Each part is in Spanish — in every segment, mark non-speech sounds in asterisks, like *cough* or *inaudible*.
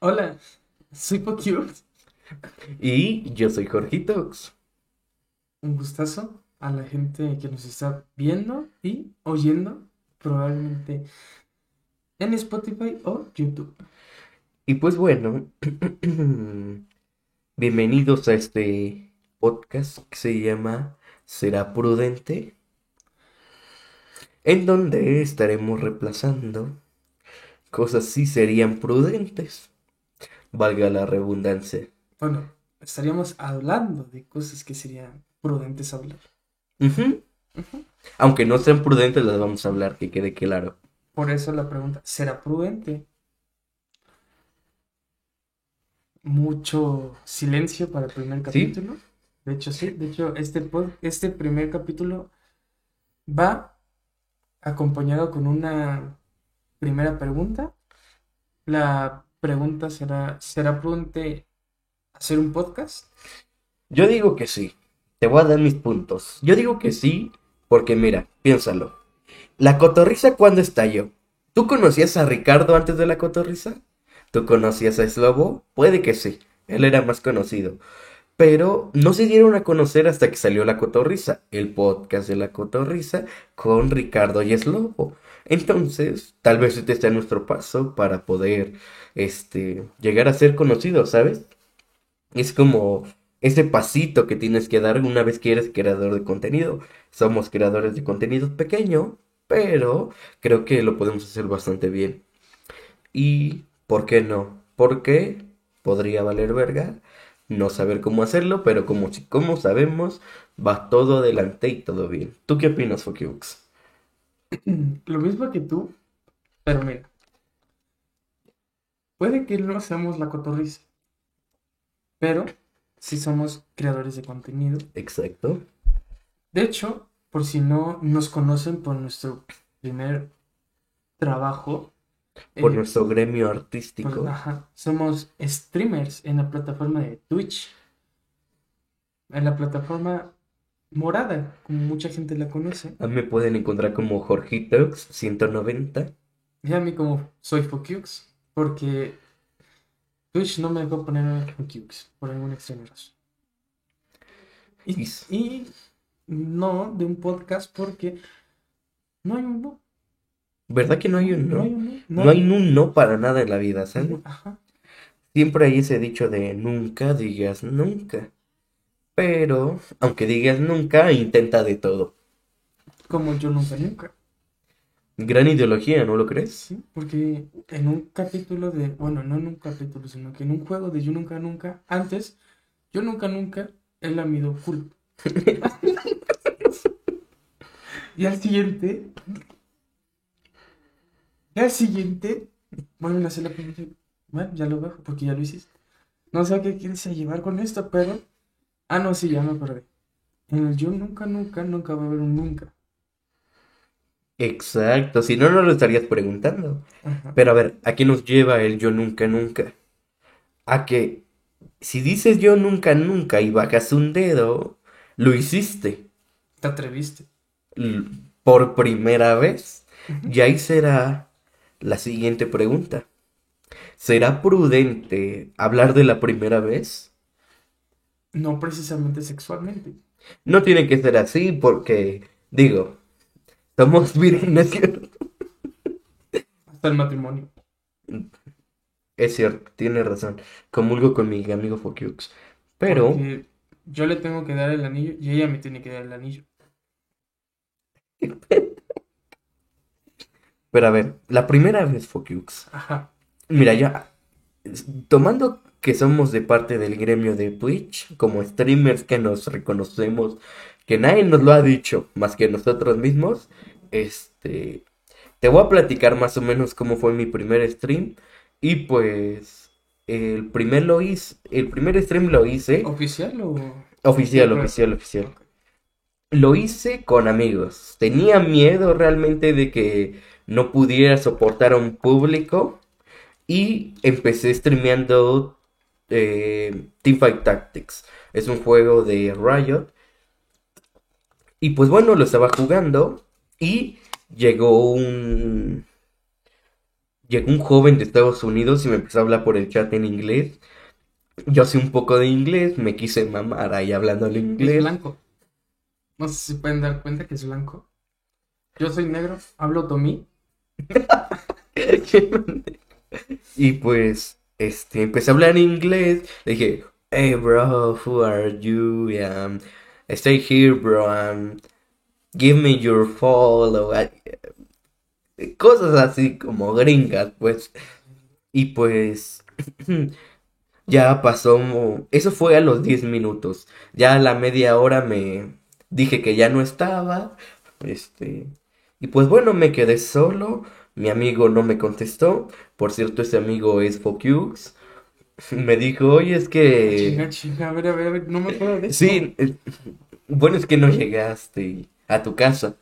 Hola, soy Pocute. Y yo soy Jorgitox. Un gustazo a la gente que nos está viendo y oyendo, probablemente en Spotify o YouTube. Y pues bueno, bienvenidos a este podcast que se llama Será Prudente, en donde estaremos reemplazando cosas sí serían prudentes, valga la redundancia. Bueno, estaríamos hablando de cosas que serían prudentes hablar. Aunque no sean prudentes, las vamos a hablar, que quede claro. Por eso la pregunta, ¿será prudente? Mucho silencio para el primer capítulo. De hecho, sí. De hecho, este, pod- este primer capítulo va acompañado con una primera pregunta. La pregunta será, ¿será prudente hacer un podcast? Yo digo que sí. Te voy a dar mis puntos. Yo digo que sí, porque mira, piénsalo. La cotorriza, ¿cuándo estalló? ¿Tú conocías a Ricardo antes de la cotorriza? ¿Tú conocías a Slobo? Puede que sí. Él era más conocido. Pero no se dieron a conocer hasta que salió la cotorriza, el podcast de la cotorriza con Ricardo y Slobo. Entonces, tal vez este sea nuestro paso para poder, este, llegar a ser conocidos, ¿sabes? Es como ese pasito que tienes que dar una vez que eres creador de contenido. Somos creadores de contenido pequeño, pero creo que lo podemos hacer bastante bien. ¿Y por qué no? Porque podría valer verga no saber cómo hacerlo, pero como, como sabemos, va todo adelante y todo bien. ¿Tú qué opinas, Fokiux? *clears throat* Lo mismo que tú, pero mira, puede que no seamos la cotorriza, pero sí somos creadores de contenido. Exacto. De hecho, por si no nos conocen por nuestro primer trabajo, Por eh, nuestro gremio pues, artístico. ajá, somos streamers en la plataforma de Twitch, en la plataforma morada, como mucha gente la conoce. A mí me pueden encontrar como Jorgitox 190. Y a mí como soy Focux, porque Twitch no me dejó poner Focux por alguna extraña razón. Y, Y- y no de un podcast porque no hay un no. ¿Verdad que no hay un No no? hay un no. No hay un no para nada en la vida, ¿sabes? Ajá. Siempre hay ese dicho de nunca digas nunca. Pero, aunque digas nunca, intenta de todo. Como yo nunca nunca. Gran ideología, ¿no lo crees? Sí, porque en un capítulo de, bueno, no en un capítulo, sino que en un juego de Yo Nunca Nunca, antes, Yo Nunca Nunca, él la mido full. Y al siguiente, y al siguiente, vuelven a hacer la pregunta. Bueno, ya lo bajo, porque ya lo hiciste. No sé qué quieres llevar con esto, pero. Ah, no, sí, ya me acordé. En el Yo Nunca Nunca, nunca va a haber un nunca. Exacto, si no, no lo estarías preguntando. Ajá. Pero a ver, ¿a qué nos lleva el yo nunca nunca? A que si dices yo nunca nunca y bajas un dedo, lo hiciste Te atreviste. por primera vez. Y ahí será la siguiente pregunta. ¿Será prudente hablar de la primera vez? No precisamente sexualmente. No tiene que ser así porque, digo, somos vírgenes. Hasta el matrimonio. Es cierto, tiene razón. Comulgo con mi amigo Fokiux. Pero, Porque yo le tengo que dar el anillo y ella me tiene que dar el anillo. pero a ver, la primera vez Fokiux. Ajá. Mira, ya, tomando que somos de parte del gremio de Twitch, como streamers que nos reconocemos, que nadie nos lo ha dicho más que nosotros mismos, este, te voy a platicar más o menos cómo fue mi primer stream y pues el primer lo hice, el primer stream lo hice ¿Oficial o...? oficial, oficial, oficial. Lo hice con amigos. Tenía miedo realmente de que no pudiera soportar a un público. Y empecé streameando eh, Teamfight Tactics. Es un juego de Riot. Y pues bueno, lo estaba jugando. Y llegó un. llegó un joven de Estados Unidos y me empezó a hablar por el chat en inglés. Yo sé un poco de inglés, me quise mamar ahí hablando en inglés. Es blanco. No sé si pueden dar cuenta que es blanco. Yo soy negro, hablo tomí. *laughs* y pues, este, empecé a hablar inglés. Le dije, hey bro, who are you? Um, stay here, bro. Um, give me your follow. Cosas así como gringas, pues. Y pues *clears throat* ya pasó, eso fue a los 10 minutos. Ya a la media hora me dije que ya no estaba. Este, y pues bueno, me quedé solo. Mi amigo no me contestó. Por cierto, ese amigo es Focus. *laughs* Me dijo, oye, es que... Chinga, chinga, a ver, a ver, a ver, no me puedo decir. Sí, eh, bueno, es que no llegaste a tu casa.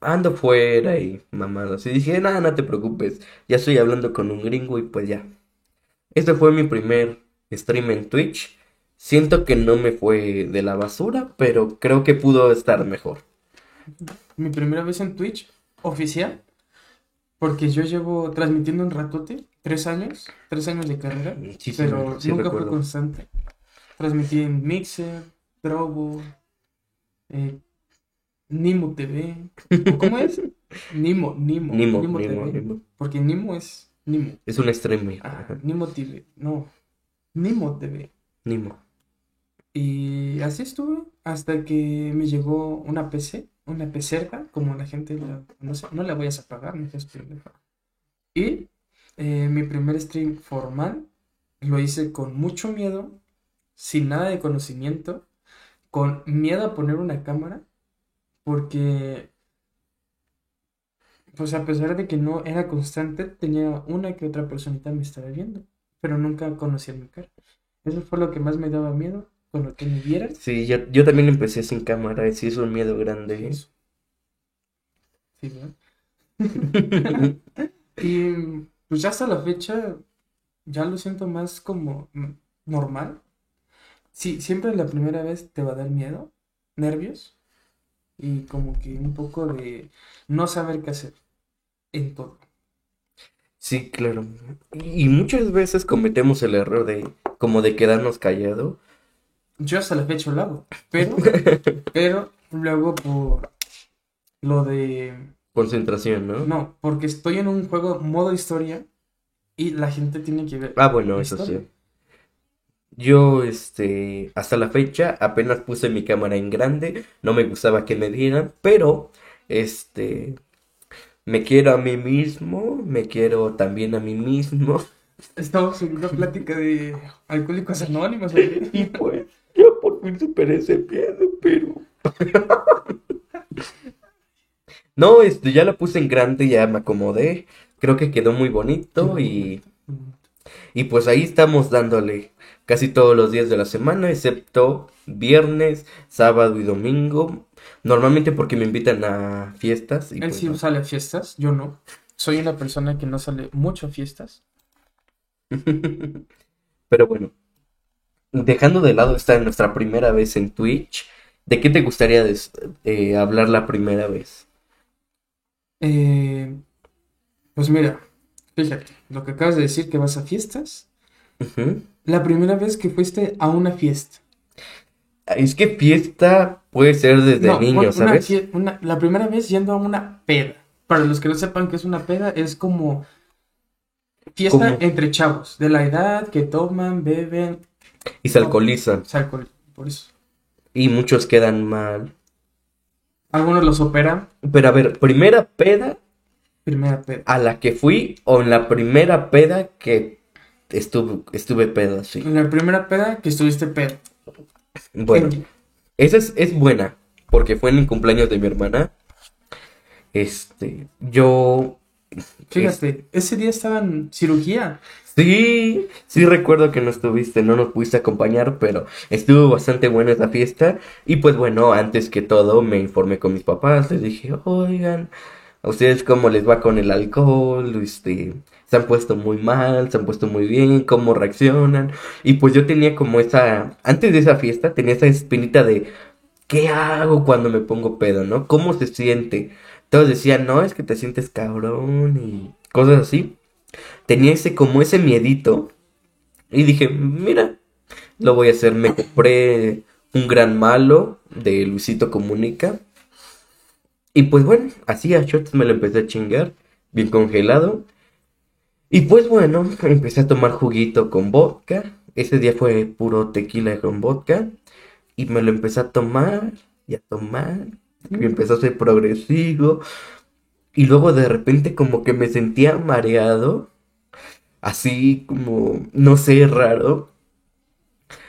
Ando fuera y mamadas. Y dije, nada, no te preocupes. Ya estoy hablando con un gringo y pues ya. Este fue mi primer stream en Twitch. Siento que no me fue de la basura, pero creo que pudo estar mejor. Mi primera vez en Twitch, oficial, porque yo llevo transmitiendo un ratote, tres años, tres años de carrera, Sí, pero sí nunca recuerdo. fue constante. Transmití en Mixer, Drobo, eh, Nimo TV. ¿o ¿Cómo es? *laughs* Nimo, Nimo, Nimo, Nimo Nimo, TV. Nimo. Porque Nimo es Nimo. Es un streamer. Ah. Nimo TV, no, Nimo TV. Nimo. Y así estuve hasta que me llegó una PC, una pecerca, como la gente la. No la voy a apagar. Y eh, mi primer stream formal lo hice con mucho miedo, sin nada de conocimiento, con miedo a poner una cámara, porque, pues a pesar de que no era constante, tenía una que otra personita me estaba viendo, pero nunca conocía mi cara. Eso fue lo que más me daba miedo, con lo que me vieran. Sí, yo, yo también empecé sin cámara y sí es un miedo grande. Sí, ¿verdad? *laughs* *laughs* Y pues ya hasta la fecha ya lo siento más como normal. Sí, siempre la primera vez te va a dar miedo, nervios y como que un poco de no saber qué hacer en todo. Sí, claro. Y muchas veces cometemos el error de como de quedarnos callados. Yo hasta la fecha lo hago, pero, *laughs* pero luego por lo de Concentración, ¿no? No, porque estoy en un juego modo historia y la gente tiene que ver. Ah, bueno, eso historia. sí. Yo, este, hasta la fecha apenas puse mi cámara en grande, no me gustaba que me dieran, pero, este, me quiero a mí mismo, me quiero también a mí mismo. Estamos en una plática de alcohólicos anónimos. güey. *laughs* Y pues, yo por fin superé ese miedo, pero... No, este, ya la puse en grande, ya me acomodé, creo que quedó muy bonito y... Y pues ahí estamos dándole casi todos los días de la semana, excepto viernes, sábado y domingo. Normalmente porque me invitan a fiestas. Y Él pues sí no. sale a fiestas, yo no. Soy una persona que no sale mucho a fiestas. *laughs* Pero bueno, dejando de lado esta nuestra primera vez en Twitch, ¿de qué te gustaría des- eh, hablar la primera vez? Eh, pues mira, fíjate, lo que acabas de decir que vas a fiestas. La primera vez que fuiste a una fiesta. Es que fiesta puede ser desde No, niño, una ¿sabes? una- la primera vez yendo a una peda. Para los que no sepan qué es una peda, es como fiesta ¿Cómo? entre chavos, de la edad que toman, beben, Y se alcoholizan. se alcohol, por eso. Y muchos quedan mal. Algunos los operan, Pero a ver, primera peda primera peda. a la que fui o en la primera peda que estuve, estuve pedo, sí. En la primera peda que estuviste pedo. Bueno, En- esa es, es buena, porque fue en el cumpleaños de mi hermana. Este, yo, Fíjate, ese día estaba en cirugía. Sí, sí recuerdo que no estuviste, no nos pudiste acompañar, pero estuvo bastante buena esa fiesta. Y pues bueno, antes que todo me informé con mis papás, les dije, oigan, ¿a ustedes cómo les va con el alcohol? Este, se han puesto muy mal, se han puesto muy bien, cómo reaccionan. Y pues yo tenía como esa, antes de esa fiesta, tenía esa espinita de, ¿qué hago cuando me pongo pedo, no? ¿Cómo se siente? Todos decían, no, es que te sientes cabrón y cosas así. Tenía ese como ese miedito y dije, mira, lo voy a hacer. Me compré un gran malo de Luisito Comunica. Y pues bueno, así a shots me lo empecé a chingar, bien congelado. Y pues bueno, empecé a tomar juguito con vodka. Ese día fue puro tequila con vodka. Y me lo empecé a tomar y a tomar. Y empezó a ser progresivo. Y luego de repente como que me sentía mareado. Así como, no sé, raro.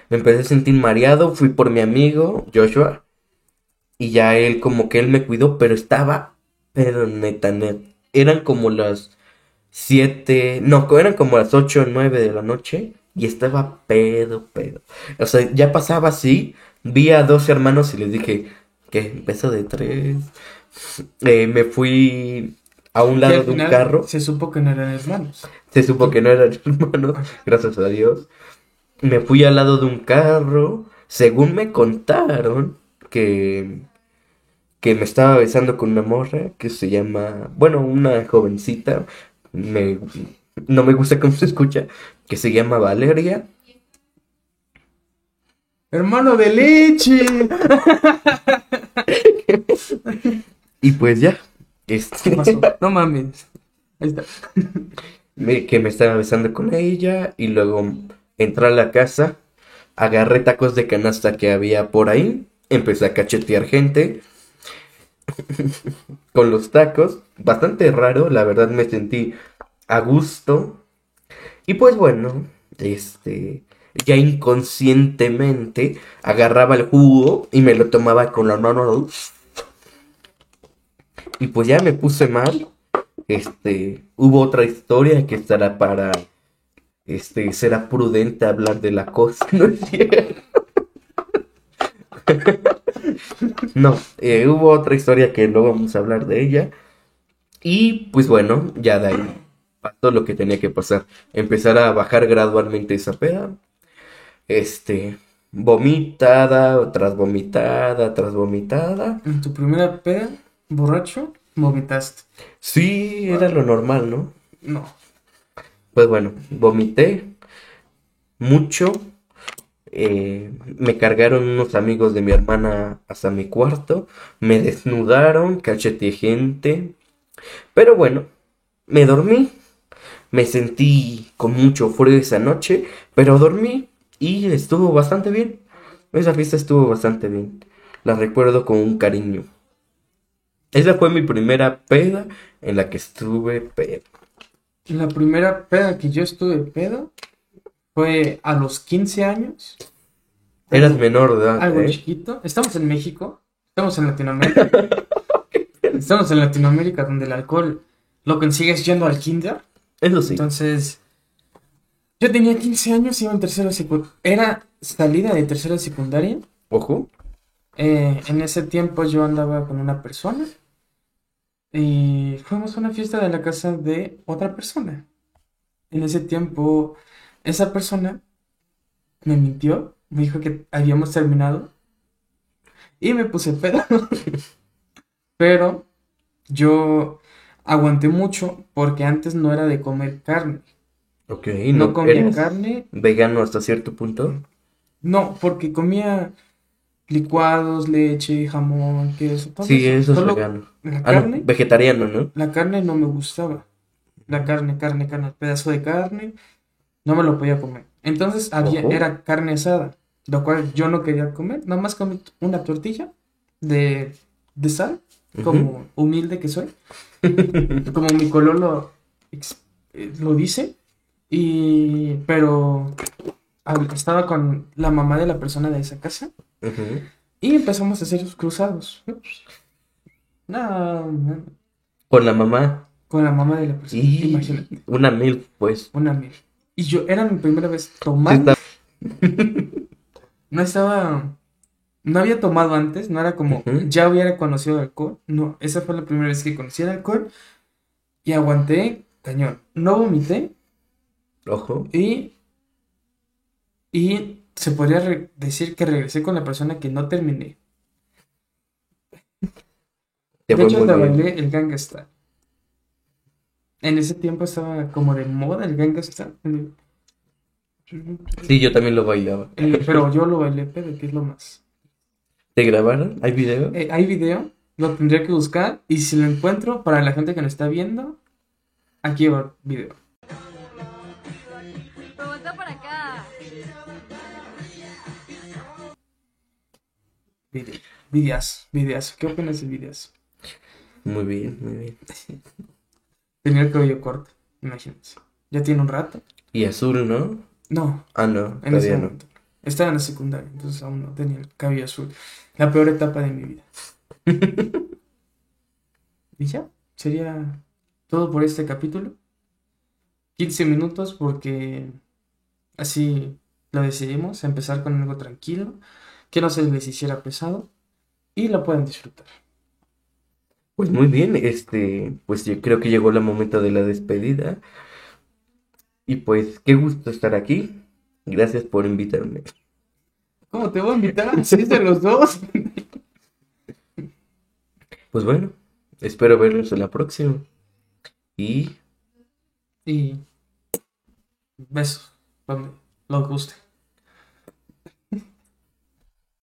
Me empecé a sentir mareado. Fui por mi amigo, Joshua. Y ya él como que él me cuidó. Pero estaba, pero neta, neta. Eran como las 7, no, eran como las 8 o 9 de la noche y estaba pedo, pedo. O sea, ya pasaba así, vi a dos hermanos y les dije, ¿qué? Beso de tres. Eh, me fui a un lado de un carro. Se supo que no eran hermanos. Se supo que no eran hermanos, *laughs* gracias a Dios. Me fui al lado de un carro. Según me contaron que que me estaba besando con una morra que se llama, bueno, una jovencita, me, no me gusta cómo se escucha, que se llama Valeria. Hermano de leche. *laughs* y pues ya. Este... *laughs* No mames. Ahí está. que me estaba besando con ella y luego entré a la casa, agarré tacos de canasta que había por ahí, empecé a cachetear gente *laughs* con los tacos. Bastante raro, la verdad me sentí a gusto. Y pues bueno, este, ya inconscientemente agarraba el jugo y me lo tomaba con la mano. Y pues ya me puse mal. Este, hubo otra historia que estará para, este, será prudente hablar de la cosa, *laughs* ¿no es cierto? no, eh, hubo otra historia que luego vamos a hablar de ella. Y pues bueno, ya de ahí pasó lo que tenía que pasar. Empezar a bajar gradualmente esa peda. Este, vomitada, tras vomitada, tras vomitada. En tu primera peda, borracho, vomitaste. Sí, era lo normal, ¿no? No. Pues bueno, vomité mucho eh, me cargaron unos amigos de mi hermana hasta mi cuarto, me desnudaron, cacheteé gente. Pero bueno, me dormí, me sentí con mucho frío esa noche, pero dormí y estuvo bastante bien. Esa fiesta estuvo bastante bien. La recuerdo con un cariño. Esa fue mi primera peda en la que estuve pedo. La primera peda que yo estuve pedo fue a los 15 años. Eras menor de edad. Algo ¿eh? chiquito. Estamos en México. Estamos en Latinoamérica. *laughs* estamos en Latinoamérica donde el alcohol lo consigues yendo al kinder. Eso sí. Entonces, yo tenía 15 años, iba en tercera secundaria. Era salida de tercera secundaria. Ojo. Eh, en ese tiempo yo andaba con una persona. Y fuimos a una fiesta de la casa de otra persona. En ese tiempo esa persona me mintió, me dijo que habíamos terminado y me puse *laughs* pedo. Pero yo aguanté mucho porque antes no era de comer carne. Ok, no, no comía carne. ¿Vegano hasta cierto punto? No, porque comía licuados, leche, jamón, queso. Todo sí, eso, es vegano. La ah, carne. vegetariano, ¿no? La carne no me gustaba. La carne, carne, carne, pedazo de carne no me lo podía comer. Entonces había, era carne asada, lo cual yo no quería comer. Nada más comí una tortilla de, de sal, como humilde que soy. *laughs* como mi color lo, eh, lo dice. Y, pero estaba con la mamá de la persona de esa casa. Y empezamos a hacer los cruzados. No, ¿Con la mamá? Con la mamá de la persona. Imagínate. Una mil, pues. Una mil. Y yo, era mi primera vez tomando. *laughs* no estaba. No había tomado antes, no era como. Ya hubiera conocido alcohol. No, esa fue la primera vez que conocí el alcohol. Y aguanté, cañón. No vomité. Ojo. Y. Y se podría decir que regresé con la persona que no terminé. de hecho, la bailé el gangsta. En ese tiempo estaba como de moda el Gangnam Sí, yo también lo bailaba. pero yo lo bailé, pero que es lo más. ¿Te grabaron? ¿Hay video? Eh, hay video, lo tendría que buscar y si lo encuentro, para la gente que nos está viendo, aquí va el video. Video, videas, videas. ¿Qué opinas de videas? Muy bien, muy bien. Tenía el cabello corto, imagínense. Ya tiene un rato. Y azul, ¿no? No. Ah, no, en ese momento. Estaba en la secundaria, entonces aún no tenía el cabello azul. La peor etapa de mi vida. *laughs* y ya, sería todo por este capítulo. 15 minutos porque así lo decidimos, empezar con algo tranquilo, que no se les hiciera pesado y lo pueden disfrutar. Pues muy bien, este, pues yo creo que llegó el momento de la despedida. Y pues qué gusto estar aquí. Gracias por invitarme. ¿Cómo te voy a invitar? *laughs* ¿Sí de los dos? Pues bueno, espero verlos en la próxima. Y... Y... Besos, donde lo guste.